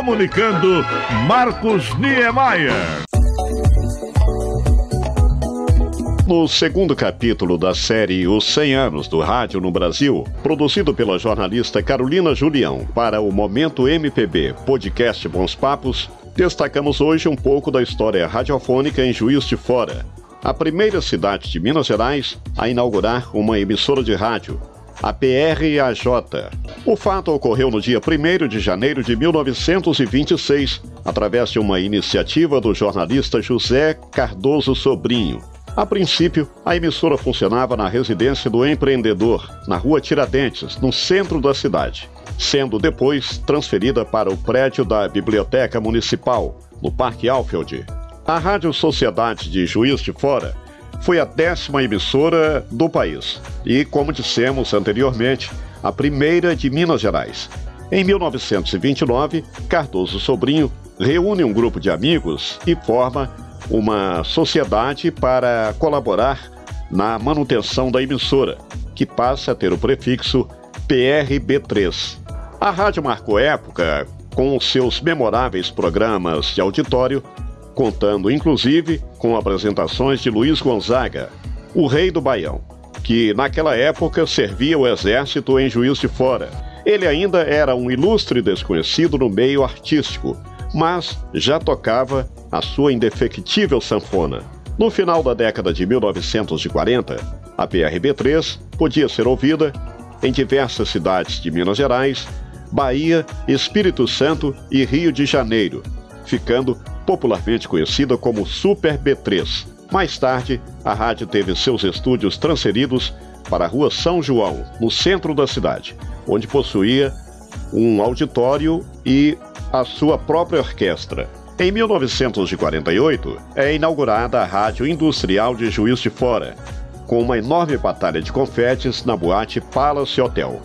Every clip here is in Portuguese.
comunicando Marcos Niemeyer. No segundo capítulo da série Os 100 Anos do Rádio no Brasil, produzido pela jornalista Carolina Julião para o Momento MPB Podcast Bons Papos, destacamos hoje um pouco da história radiofônica em Juiz de Fora, a primeira cidade de Minas Gerais a inaugurar uma emissora de rádio, a PRAJ. O fato ocorreu no dia 1 de janeiro de 1926, através de uma iniciativa do jornalista José Cardoso Sobrinho. A princípio, a emissora funcionava na residência do empreendedor, na rua Tiradentes, no centro da cidade, sendo depois transferida para o prédio da Biblioteca Municipal, no Parque Alfield. A Rádio Sociedade de Juiz de Fora foi a décima emissora do país e, como dissemos anteriormente, a primeira de Minas Gerais. Em 1929, Cardoso Sobrinho reúne um grupo de amigos e forma uma sociedade para colaborar na manutenção da emissora, que passa a ter o prefixo PRB3. A rádio marcou época com seus memoráveis programas de auditório contando inclusive com apresentações de Luiz Gonzaga, o rei do Baião, que naquela época servia o exército em Juiz de Fora. Ele ainda era um ilustre desconhecido no meio artístico, mas já tocava a sua indefectível sanfona. No final da década de 1940, a PRB3 podia ser ouvida em diversas cidades de Minas Gerais, Bahia, Espírito Santo e Rio de Janeiro, ficando popularmente conhecida como Super B3. Mais tarde, a rádio teve seus estúdios transferidos para a Rua São João, no centro da cidade, onde possuía um auditório e a sua própria orquestra. Em 1948, é inaugurada a Rádio Industrial de Juiz de Fora, com uma enorme batalha de confetes na boate Palace Hotel.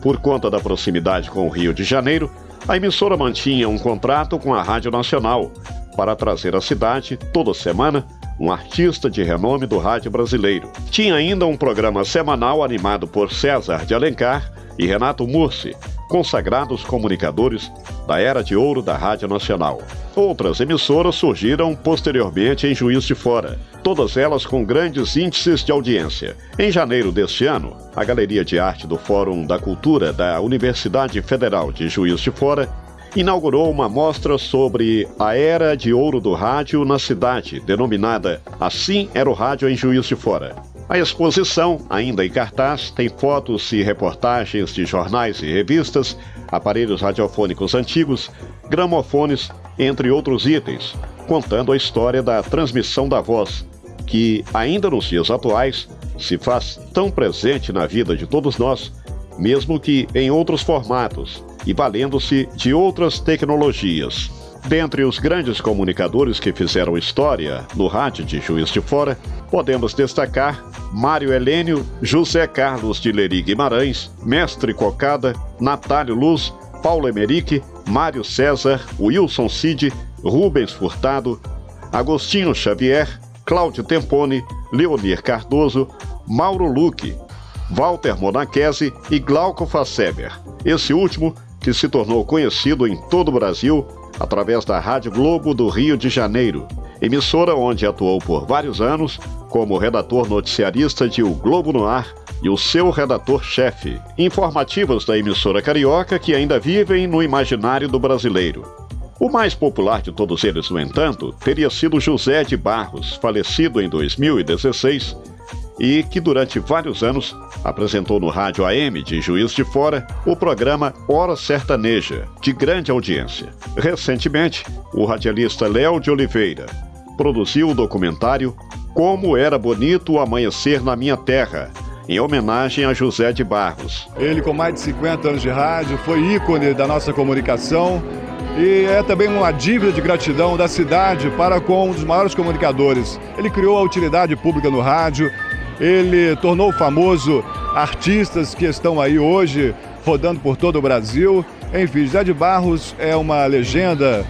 Por conta da proximidade com o Rio de Janeiro, a emissora mantinha um contrato com a Rádio Nacional, para trazer à cidade, toda semana, um artista de renome do rádio brasileiro. Tinha ainda um programa semanal animado por César de Alencar e Renato Mursi, consagrados comunicadores da era de ouro da Rádio Nacional. Outras emissoras surgiram posteriormente em Juiz de Fora, todas elas com grandes índices de audiência. Em janeiro deste ano, a Galeria de Arte do Fórum da Cultura da Universidade Federal de Juiz de Fora inaugurou uma mostra sobre a era de ouro do rádio na cidade, denominada Assim Era o Rádio em Juiz de Fora. A exposição, ainda em cartaz, tem fotos e reportagens de jornais e revistas, aparelhos radiofônicos antigos, gramofones, entre outros itens, contando a história da transmissão da voz, que, ainda nos dias atuais, se faz tão presente na vida de todos nós, mesmo que em outros formatos, e valendo-se de outras tecnologias. Dentre os grandes comunicadores que fizeram história no rádio de Juiz de Fora, podemos destacar Mário Helênio, José Carlos de Leri Guimarães, Mestre Cocada, Natálio Luz, Paulo Emerick, Mário César, Wilson Cid, Rubens Furtado, Agostinho Xavier, Cláudio Tempone, Leonir Cardoso, Mauro Luque, Walter Monachese e Glauco Fasseber. Esse último que se tornou conhecido em todo o Brasil através da Rádio Globo do Rio de Janeiro, emissora onde atuou por vários anos como redator noticiarista de O Globo no Ar e o seu redator-chefe, informativos da emissora carioca que ainda vivem no imaginário do brasileiro. O mais popular de todos eles, no entanto, teria sido José de Barros, falecido em 2016 e que durante vários anos apresentou no rádio AM de Juiz de Fora o programa Hora Sertaneja, de grande audiência. Recentemente, o radialista Léo de Oliveira produziu o documentário Como Era Bonito o Amanhecer na Minha Terra, em homenagem a José de Barros. Ele, com mais de 50 anos de rádio, foi ícone da nossa comunicação e é também uma dívida de gratidão da cidade para com um dos maiores comunicadores. Ele criou a utilidade pública no rádio, ele tornou famoso artistas que estão aí hoje rodando por todo o Brasil. Enfim, José de Barros é uma legenda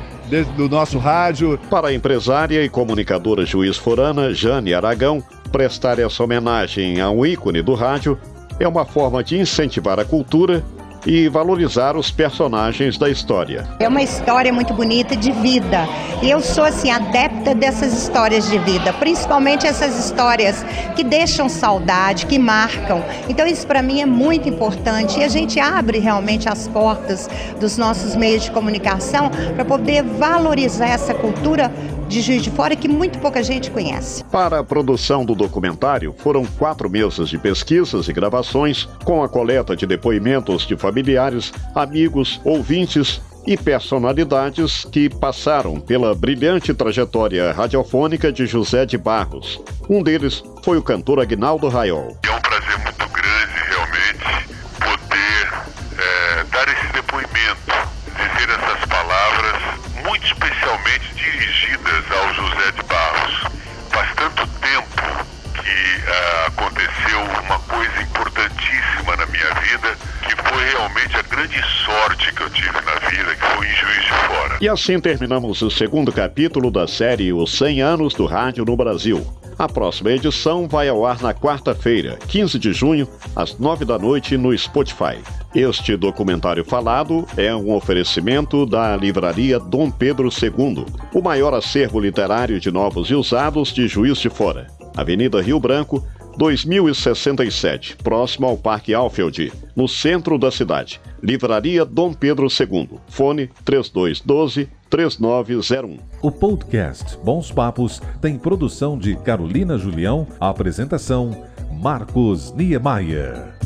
do nosso rádio. Para a empresária e comunicadora juiz forana Jane Aragão, prestar essa homenagem a um ícone do rádio é uma forma de incentivar a cultura e valorizar os personagens da história. É uma história muito bonita de vida. E eu sou assim adepta dessas histórias de vida, principalmente essas histórias que deixam saudade, que marcam. Então isso para mim é muito importante e a gente abre realmente as portas dos nossos meios de comunicação para poder valorizar essa cultura de Juiz de Fora que muito pouca gente conhece. Para a produção do documentário, foram quatro meses de pesquisas e gravações, com a coleta de depoimentos de familiares, amigos, ouvintes e personalidades que passaram pela brilhante trajetória radiofônica de José de Barros. Um deles foi o cantor Agnaldo Raiol. E assim terminamos o segundo capítulo da série Os 100 Anos do Rádio no Brasil. A próxima edição vai ao ar na quarta-feira, 15 de junho, às 9 da noite, no Spotify. Este documentário falado é um oferecimento da livraria Dom Pedro II, o maior acervo literário de novos e usados de Juiz de Fora. Avenida Rio Branco, 2067, próximo ao Parque Alfield, no centro da cidade. Livraria Dom Pedro II. Fone 3212 3901. O podcast Bons Papos tem produção de Carolina Julião, apresentação Marcos Niemeyer.